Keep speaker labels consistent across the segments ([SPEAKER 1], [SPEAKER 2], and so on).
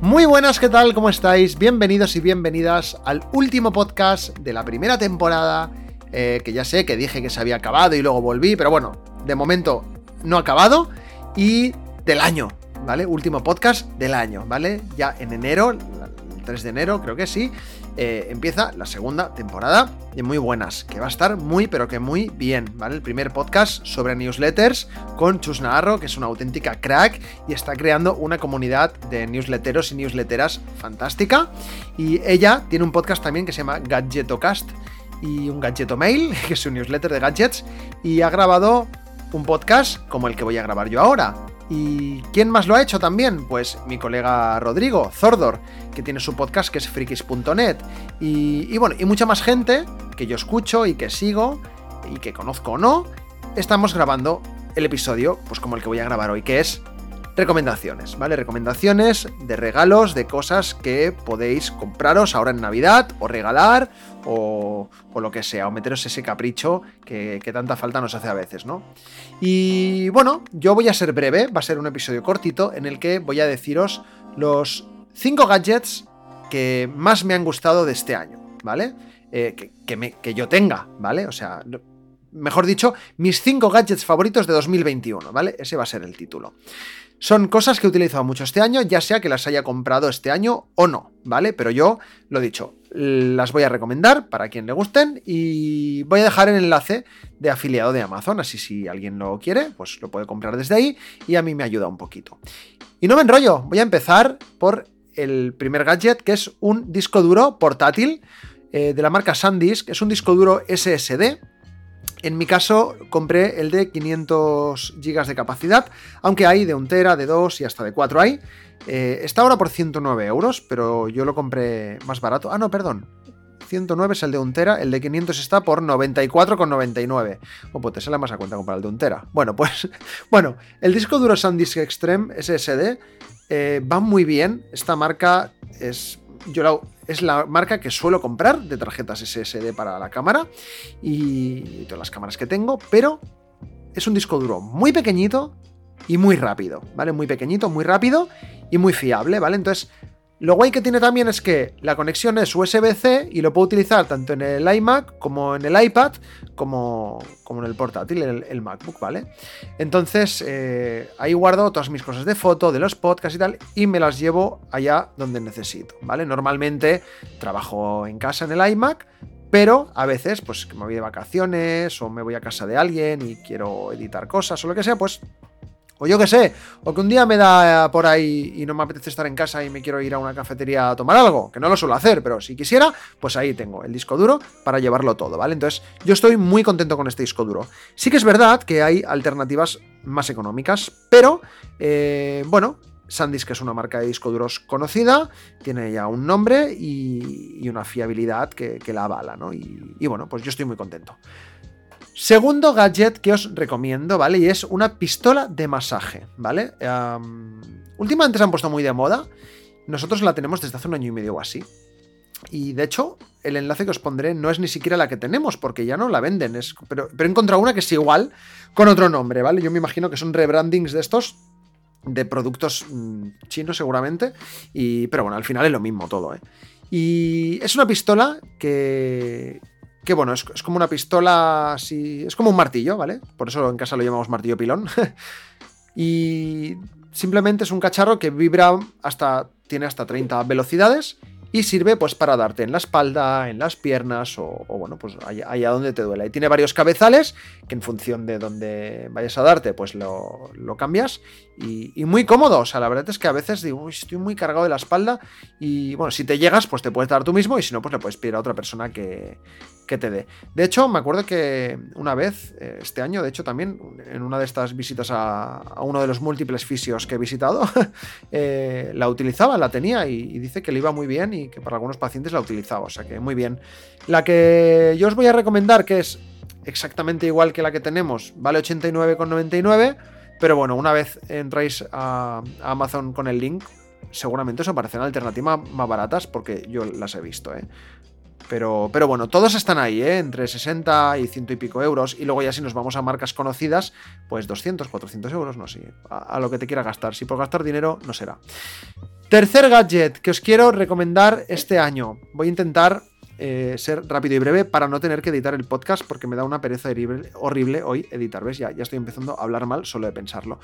[SPEAKER 1] Muy buenas, ¿qué tal? ¿Cómo estáis? Bienvenidos y bienvenidas al último podcast de la primera temporada, eh, que ya sé que dije que se había acabado y luego volví, pero bueno, de momento no ha acabado, y del año, ¿vale? Último podcast del año, ¿vale? Ya en enero, 3 de enero creo que sí, eh, empieza la segunda temporada de muy buenas, que va a estar muy pero que muy bien, ¿vale? El primer podcast sobre newsletters con Chus Navarro, que es una auténtica crack y está creando una comunidad de newsletteros y newsletteras fantástica. Y ella tiene un podcast también que se llama Gadgetocast y un Gadgeto Mail, que es un newsletter de gadgets, y ha grabado un podcast como el que voy a grabar yo ahora, ¿Y quién más lo ha hecho también? Pues mi colega Rodrigo, Zordor, que tiene su podcast que es frikis.net. Y, bueno, y mucha más gente que yo escucho y que sigo y que conozco o no, estamos grabando el episodio, pues como el que voy a grabar hoy, que es recomendaciones, ¿vale? Recomendaciones de regalos, de cosas que podéis compraros ahora en Navidad o regalar o, lo que sea, o meteros ese capricho que, tanta falta nos hace a veces, ¿no? Y bueno, yo voy a ser breve, va a ser un episodio cortito en el que voy a deciros los 5 gadgets que más me han gustado de este año, ¿vale? Eh, que, que yo tenga, ¿vale? O sea, mejor dicho, mis 5 gadgets favoritos de 2021, ¿vale? Ese va a ser el título. Son cosas que he utilizado mucho este año, ya sea que las haya comprado este año o no, ¿vale? Pero yo, lo dicho, las voy a recomendar para quien le gusten y voy a dejar el enlace de afiliado de Amazon, así si alguien lo quiere, pues lo puede comprar desde ahí y a mí me ayuda un poquito. Y no me enrollo, voy a empezar por el primer gadget, que es un disco duro portátil eh, de la marca SanDisk, es un disco duro SSD en mi caso compré el de 500 GB de capacidad, aunque hay de 1 tera, de 2 y hasta de 4 hay. Eh, está ahora por 109 euros, pero yo lo compré más barato. Ah, no, perdón. 109 es el de 1 tera, el de 500 está por 94,99. O pues te sale más a cuenta comprar el de 1 tera. Bueno, pues, bueno, el disco duro SanDisk Extreme SSD eh, va muy bien. Esta marca es yo es la marca que suelo comprar de tarjetas SSD para la cámara y todas las cámaras que tengo, pero es un disco duro muy pequeñito y muy rápido, ¿vale? Muy pequeñito, muy rápido y muy fiable, ¿vale? Entonces, lo guay que tiene también es que la conexión es USB-C y lo puedo utilizar tanto en el iMac como en el iPad, como, como en el portátil, el, el MacBook, ¿vale? Entonces, eh, ahí guardo todas mis cosas de foto, de los podcasts y tal, y me las llevo allá donde necesito, ¿vale? Normalmente trabajo en casa en el iMac, pero a veces, pues que me voy de vacaciones o me voy a casa de alguien y quiero editar cosas o lo que sea, pues o yo qué sé, o que un día me da por ahí y no me apetece estar en casa y me quiero ir a una cafetería a tomar algo, que no lo suelo hacer, pero si quisiera, pues ahí tengo el disco duro para llevarlo todo, ¿vale? Entonces, yo estoy muy contento con este disco duro. Sí que es verdad que hay alternativas más económicas, pero, eh, bueno, SanDisk es una marca de disco duros conocida, tiene ya un nombre y, una fiabilidad que, la avala, ¿no? y bueno, pues yo estoy muy contento. Segundo gadget que os recomiendo, ¿vale? Y es una pistola de masaje, ¿vale? últimamente se han puesto muy de moda. Nosotros la tenemos desde hace un año y medio o así. Y de hecho, el enlace que os pondré no es ni siquiera la que tenemos, porque ya no la venden. Es, pero, he encontrado una que es igual, con otro nombre, ¿vale? Yo me imagino que son rebrandings de estos, de productos mm, chinos seguramente. Y, pero bueno, al final es lo mismo todo, ¿eh? Y es una pistola que, que bueno, es, como una pistola así, es como un martillo, ¿vale? Por eso en casa lo llamamos martillo pilón. y simplemente es un cacharro que vibra hasta, tiene hasta 30 velocidades y sirve pues para darte en la espalda, en las piernas o, bueno, pues allá, donde te duele. Y tiene varios cabezales que en función de donde vayas a darte pues lo, cambias y, muy cómodo. O sea, la verdad es que a veces digo, estoy muy cargado de la espalda y bueno, si te llegas pues te puedes dar tú mismo y si no pues le puedes pedir a otra persona que, que te dé. De hecho, me acuerdo que una vez, eh, este año, de hecho también, en una de estas visitas a, uno de los múltiples fisios que he visitado, eh, la utilizaba, la tenía y, dice que le iba muy bien y que para algunos pacientes la he utilizado, o sea que muy bien. La que yo os voy a recomendar, que es exactamente igual que la que tenemos, vale 89,99, pero bueno, una vez entráis a, Amazon con el link, seguramente os aparecerán alternativas más baratas porque yo las he visto, ¿eh? Pero, pero, bueno, todos están ahí, ¿eh? entre 60 y 100 y pico euros. Y luego ya si nos vamos a marcas conocidas, pues 200, 400 euros, no sé, a, lo que te quiera gastar. Si por gastar dinero, no será. Tercer gadget que os quiero recomendar este año. Voy a intentar eh, ser rápido y breve para no tener que editar el podcast porque me da una pereza horrible, hoy editar. ¿Ves? Ya, ya estoy empezando a hablar mal solo de pensarlo.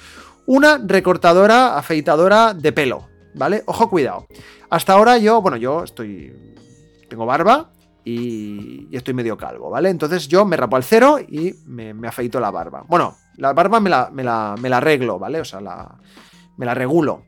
[SPEAKER 1] Una recortadora, afeitadora de pelo, ¿vale? Ojo, cuidado. Hasta ahora yo, bueno, yo estoy... Tengo barba, y, estoy medio calvo, ¿vale? Entonces yo me rapo al cero y me, afeito la barba. Bueno, la barba me la, me la, arreglo, ¿vale? O sea, la, me la regulo.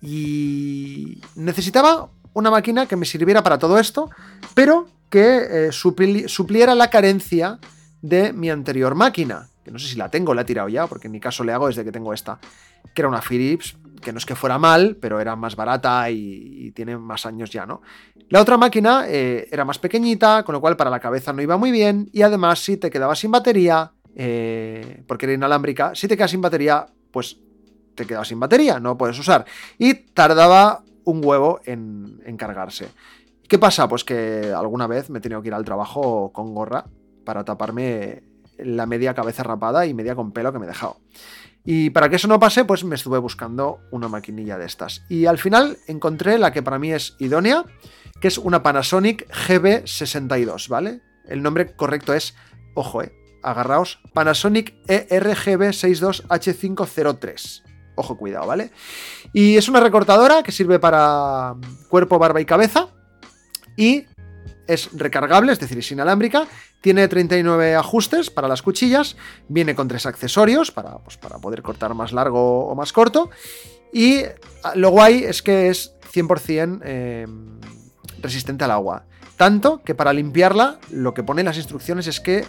[SPEAKER 1] Y necesitaba una máquina que me sirviera para todo esto, pero que eh, supliera la carencia de mi anterior máquina, que no sé si la tengo, la he tirado ya, porque en mi caso le hago desde que tengo esta, que era una Philips, que no es que fuera mal, pero era más barata y, tiene más años ya, ¿no? La otra máquina eh, era más pequeñita, con lo cual para la cabeza no iba muy bien, y además si te quedabas sin batería, eh, porque era inalámbrica, si te quedas sin batería, pues te quedabas sin batería, no puedes usar. Y tardaba un huevo en, cargarse. ¿Qué pasa? Pues que alguna vez me he tenido que ir al trabajo con gorra para taparme la media cabeza rapada y media con pelo que me he dejado. Y para que eso no pase, pues me estuve buscando una maquinilla de estas. Y al final encontré la que para mí es idónea, que es una Panasonic GB62, ¿vale? El nombre correcto es, ojo, eh, agarraos, Panasonic ERGB62H503. Ojo, cuidado, ¿vale? Y es una recortadora que sirve para cuerpo, barba y cabeza. Y es recargable, es decir, es inalámbrica. Tiene 39 ajustes para las cuchillas. Viene con tres accesorios para, pues, para poder cortar más largo o más corto. Y ah, lo guay es que es 100% eh, resistente al agua. Tanto que para limpiarla, lo que pone en las instrucciones es que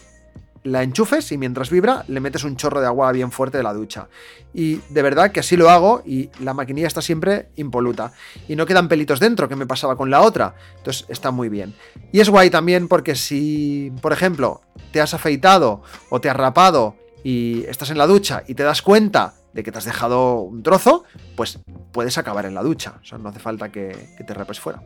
[SPEAKER 1] la enchufes y mientras vibra le metes un chorro de agua bien fuerte de la ducha. Y de verdad que así lo hago y la maquinilla está siempre impoluta. Y no quedan pelitos dentro, que me pasaba con la otra. Entonces está muy bien. Y es guay también porque si, por ejemplo, te has afeitado o te has rapado y estás en la ducha y te das cuenta de que te has dejado un trozo, pues puedes acabar en la ducha. No hace falta que, que te rapes fuera.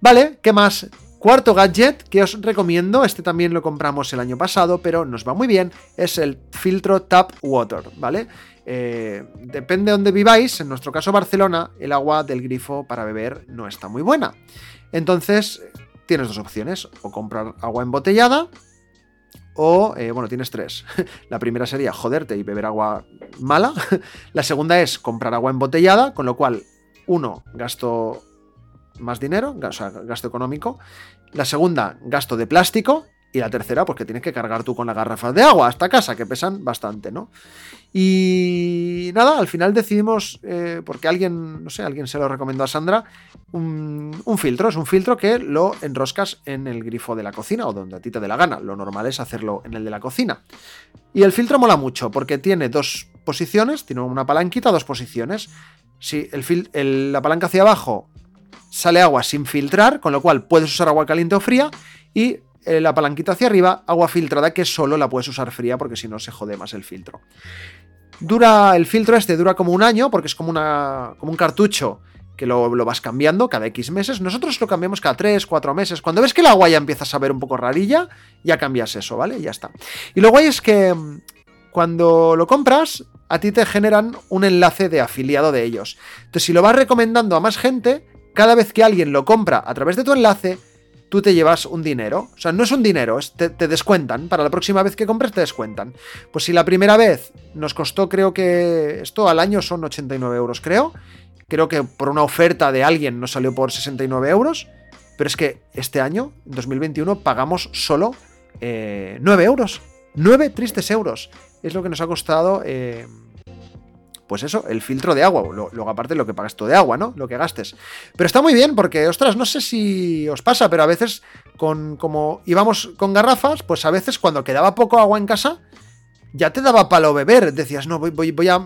[SPEAKER 1] Vale, ¿qué más? Cuarto gadget que os recomiendo, este también lo compramos el año pasado, pero nos va muy bien, es el filtro Tap Water, ¿vale? Eh, depende de donde viváis, en nuestro caso Barcelona, el agua del grifo para beber no está muy buena. Entonces, tienes dos opciones, o comprar agua embotellada, o, eh, bueno, tienes tres. La primera sería joderte y beber agua mala. La segunda es comprar agua embotellada, con lo cual, uno, gasto más dinero, o sea, gasto económico. La segunda, gasto de plástico. Y la tercera, pues que tienes que cargar tú con las garrafas de agua hasta casa, que pesan bastante, ¿no? Y nada, al final decidimos, eh, porque alguien, no sé, alguien se lo recomendó a Sandra, un, un, filtro. Es un filtro que lo enroscas en el grifo de la cocina o donde a ti te dé la gana. Lo normal es hacerlo en el de la cocina. Y el filtro mola mucho porque tiene dos posiciones, tiene una palanquita, dos posiciones. Si el, la palanca hacia abajo sale agua sin filtrar, con lo cual puedes usar agua caliente o fría, y eh, la palanquita hacia arriba, agua filtrada, que solo la puedes usar fría porque si no se jode más el filtro. Dura, el filtro este dura como un año, porque es como, una, como un cartucho que lo, vas cambiando cada X meses. Nosotros lo cambiamos cada 3, 4 meses. Cuando ves que el agua ya empieza a saber un poco rarilla, ya cambias eso, ¿vale? Ya está. Y lo guay es que mm, cuando lo compras, a ti te generan un enlace de afiliado de ellos. Entonces, si lo vas recomendando a más gente, cada vez que alguien lo compra a través de tu enlace, tú te llevas un dinero. O sea, no es un dinero, te, descuentan. Para la próxima vez que compres te descuentan. Pues si la primera vez nos costó, creo que esto al año son 89 euros, creo. Creo que por una oferta de alguien nos salió por 69 euros. Pero es que este año, en 2021, pagamos solo 9 eh, euros. 9 tristes euros. Es lo que nos ha costado... Eh, pues eso, el filtro de agua. Luego, aparte, lo que pagas tú de agua, ¿no? Lo que gastes. Pero está muy bien porque, ostras, no sé si os pasa, pero a veces, con como íbamos con garrafas, pues a veces cuando quedaba poco agua en casa, ya te daba palo beber. Decías, no, voy, voy, voy, a,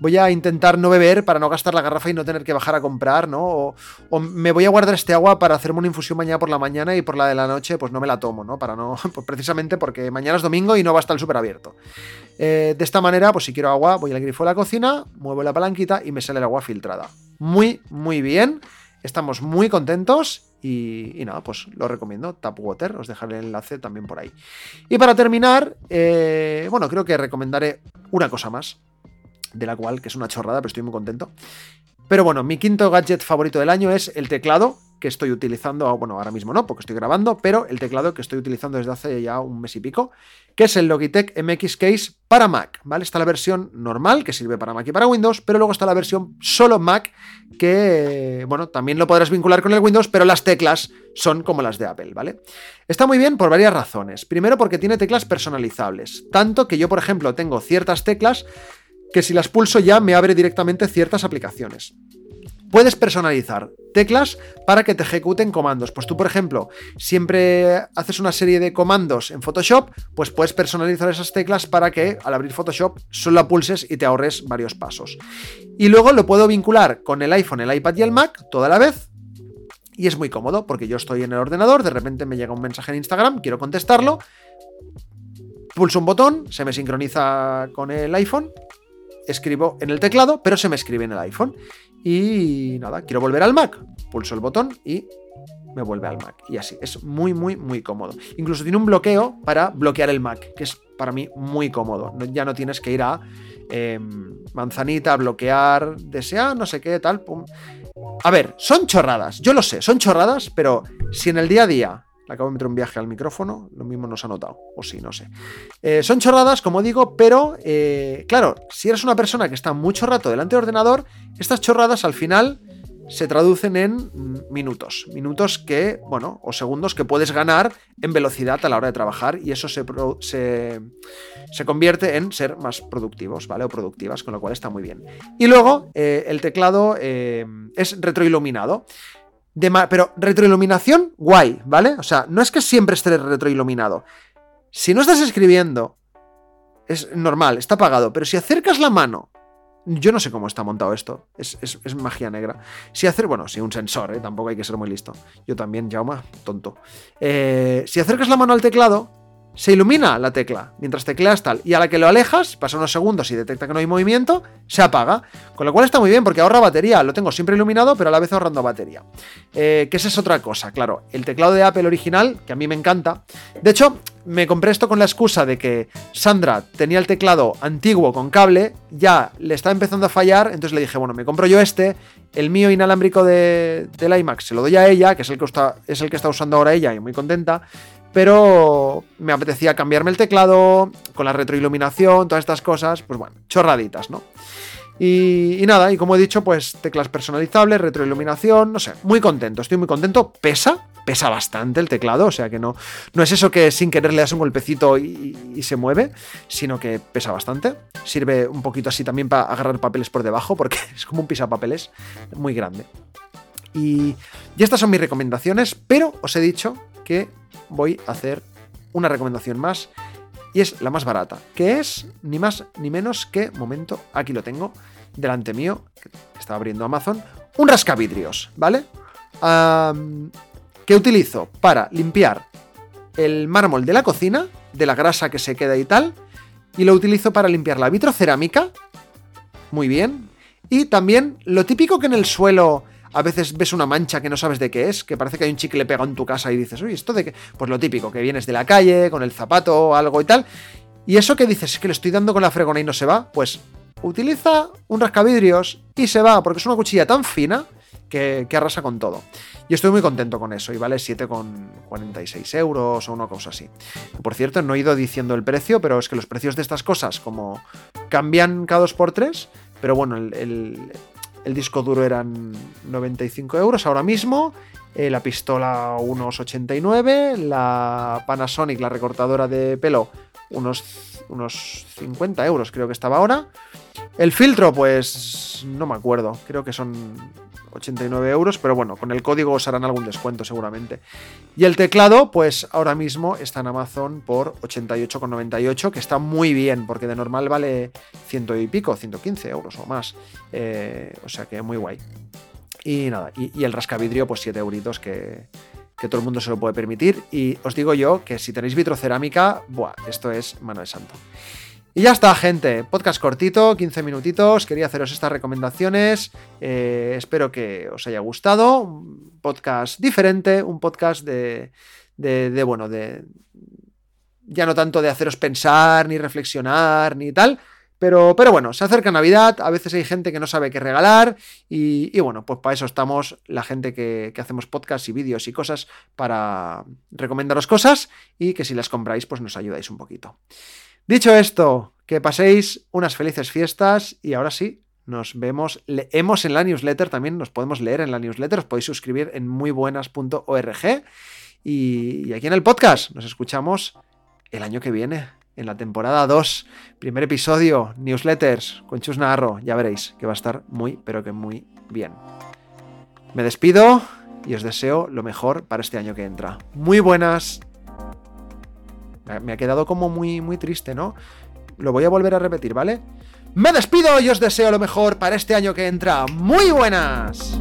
[SPEAKER 1] voy a intentar no beber para no gastar la garrafa y no tener que bajar a comprar, ¿no? O, me voy a guardar este agua para hacerme una infusión mañana por la mañana y por la de la noche, pues no me la tomo, ¿no? Para no, pues precisamente porque mañana es domingo y no va a estar el súper abierto. Eh, de esta manera, pues si quiero agua, voy al grifo de la cocina, muevo la palanquita y me sale el agua filtrada. Muy, muy bien. Estamos muy contentos y, nada, pues lo recomiendo. Tapwater, os dejaré el enlace también por ahí. Y para terminar, eh, bueno, creo que recomendaré una cosa más, de la cual, que es una chorrada, pero estoy muy contento. Pero bueno, mi quinto gadget favorito del año es el teclado que estoy utilizando, bueno, ahora mismo no, porque estoy grabando, pero el teclado que estoy utilizando desde hace ya un mes y pico, que es el Logitech MX Case para Mac, ¿vale? Está la versión normal, que sirve para Mac y para Windows, pero luego está la versión solo Mac, que, bueno, también lo podrás vincular con el Windows, pero las teclas son como las de Apple, ¿vale? Está muy bien por varias razones. Primero porque tiene teclas personalizables, tanto que yo, por ejemplo, tengo ciertas teclas que si las pulso ya me abre directamente ciertas aplicaciones. Puedes personalizar teclas para que te ejecuten comandos. Pues tú, por ejemplo, siempre haces una serie de comandos en Photoshop, pues puedes personalizar esas teclas para que al abrir Photoshop solo la pulses y te ahorres varios pasos. Y luego lo puedo vincular con el iPhone, el iPad y el Mac toda la vez. Y es muy cómodo porque yo estoy en el ordenador, de repente me llega un mensaje en Instagram, quiero contestarlo, pulso un botón, se me sincroniza con el iPhone escribo en el teclado, pero se me escribe en el iPhone. Y nada, quiero volver al Mac. Pulso el botón y me vuelve al Mac. Y así, es muy, muy, muy cómodo. Incluso tiene un bloqueo para bloquear el Mac, que es para mí muy cómodo. ya no tienes que ir a em, manzanita, bloquear, desear, no sé qué, tal. A ver, son chorradas, yo lo sé, son chorradas, pero si en el día a día acabo de meter un viaje al micrófono, lo mismo nos ha notado, o sí, no sé. Eh, son chorradas, como digo, pero eh, claro, si eres una persona que está mucho rato delante del ordenador, estas chorradas al final se traducen en minutos. Minutos que, bueno, o segundos que puedes ganar en velocidad a la hora de trabajar y eso se, se, convierte en ser más productivos, ¿vale? O productivas, con lo cual está muy bien. Y luego, eh, el teclado es retroiluminado pero retroiluminación, guay, ¿vale? O sea, no es que siempre esté retroiluminado. Si no estás escribiendo, es normal, está apagado, pero si acercas la mano, yo no sé cómo está montado esto, es, magia negra. Si hacer, bueno, si un sensor, ¿eh? tampoco hay que ser muy listo. Yo también, Jauma, tonto. Eh, si acercas la mano al teclado, se ilumina la tecla mientras tecleas tal. Y a la que lo alejas, pasa unos segundos y detecta que no hay movimiento, se apaga. Con lo cual está muy bien porque ahorra batería. Lo tengo siempre iluminado, pero a la vez ahorrando batería. Eh, que esa es otra cosa, claro. El teclado de Apple original, que a mí me encanta. De hecho, me compré esto con la excusa de que Sandra tenía el teclado antiguo con cable, ya le estaba empezando a fallar, entonces le dije, bueno, me compro yo este, el mío inalámbrico de, del iMac se lo doy a ella, que es el que, está, es el que está usando ahora ella y muy contenta, pero me apetecía cambiarme el teclado con la retroiluminación, todas estas cosas, pues bueno, chorraditas, ¿no? Y, nada, y como he dicho, pues teclas personalizables, retroiluminación, no sé, muy contento, estoy muy contento, pesa, pesa bastante el teclado, o sea que no, no es eso que sin querer le das un golpecito y, se mueve, sino que pesa bastante, sirve un poquito así también para agarrar papeles por debajo, porque es como un pisapapeles muy grande. Y, y estas son mis recomendaciones, pero os he dicho que voy a hacer una recomendación más y es la más barata, que es ni más ni menos que, momento, aquí lo tengo, delante mío, que estaba abriendo Amazon, un rascavidrios, ¿vale? que utilizo para limpiar el mármol de la cocina, de la grasa que se queda y tal, y lo utilizo para limpiar la vitrocerámica, muy bien, y también lo típico que en el suelo a veces ves una mancha que no sabes de qué es, que parece que hay un chicle pegado en tu casa y dices, uy, ¿esto de qué? Pues lo típico, que vienes de la calle con el zapato o algo y tal. Y eso que dices, es que le estoy dando con la fregona y no se va, pues utiliza un rascavidrios y se va, porque es una cuchilla tan fina que, arrasa con todo. Y estoy muy contento con eso, y vale 7,46 euros o una cosa así. Por cierto, no he ido diciendo el precio, pero es que los precios de estas cosas, como cambian cada dos por tres, pero bueno, el disco duro eran 95 euros ahora mismo, eh, la pistola unos 89, la Panasonic, la recortadora de pelo, unos, unos 50 euros creo que estaba ahora. El filtro, pues no me acuerdo, creo que son 89 euros, pero bueno, con el código os harán algún descuento seguramente. Y el teclado, pues ahora mismo está en Amazon por 88,98, que está muy bien, porque de normal vale ciento y pico, 115 euros o más. Eh, o sea que muy guay. Y nada, y, el rascavidrio, pues 7 euritos que, que todo el mundo se lo puede permitir. Y os digo yo que si tenéis vitrocerámica, buah, esto es mano de santo. Y ya está, gente. Podcast cortito, 15 minutitos. Quería haceros estas recomendaciones. Eh, espero que os haya gustado. Un podcast diferente, un podcast de, de, bueno, de... Ya no tanto de haceros pensar, ni reflexionar, ni tal. Pero, pero bueno, se acerca Navidad, a veces hay gente que no sabe qué regalar y, bueno, pues para eso estamos la gente que, que hacemos podcasts y vídeos y cosas para recomendaros cosas y que si las compráis pues nos ayudáis un poquito. Dicho esto, que paséis unas felices fiestas y ahora sí, nos vemos, leemos en la newsletter, también nos podemos leer en la newsletter, os podéis suscribir en muybuenas.org y, y aquí en el podcast nos escuchamos el año que viene, en la temporada 2, primer episodio, newsletters con Chus Narro, ya veréis que va a estar muy, pero que muy bien. Me despido y os deseo lo mejor para este año que entra. Muy buenas me ha quedado como muy, muy triste, ¿no? Lo voy a volver a repetir, ¿vale? Me despido y os deseo lo mejor para este año que entra. ¡Muy buenas!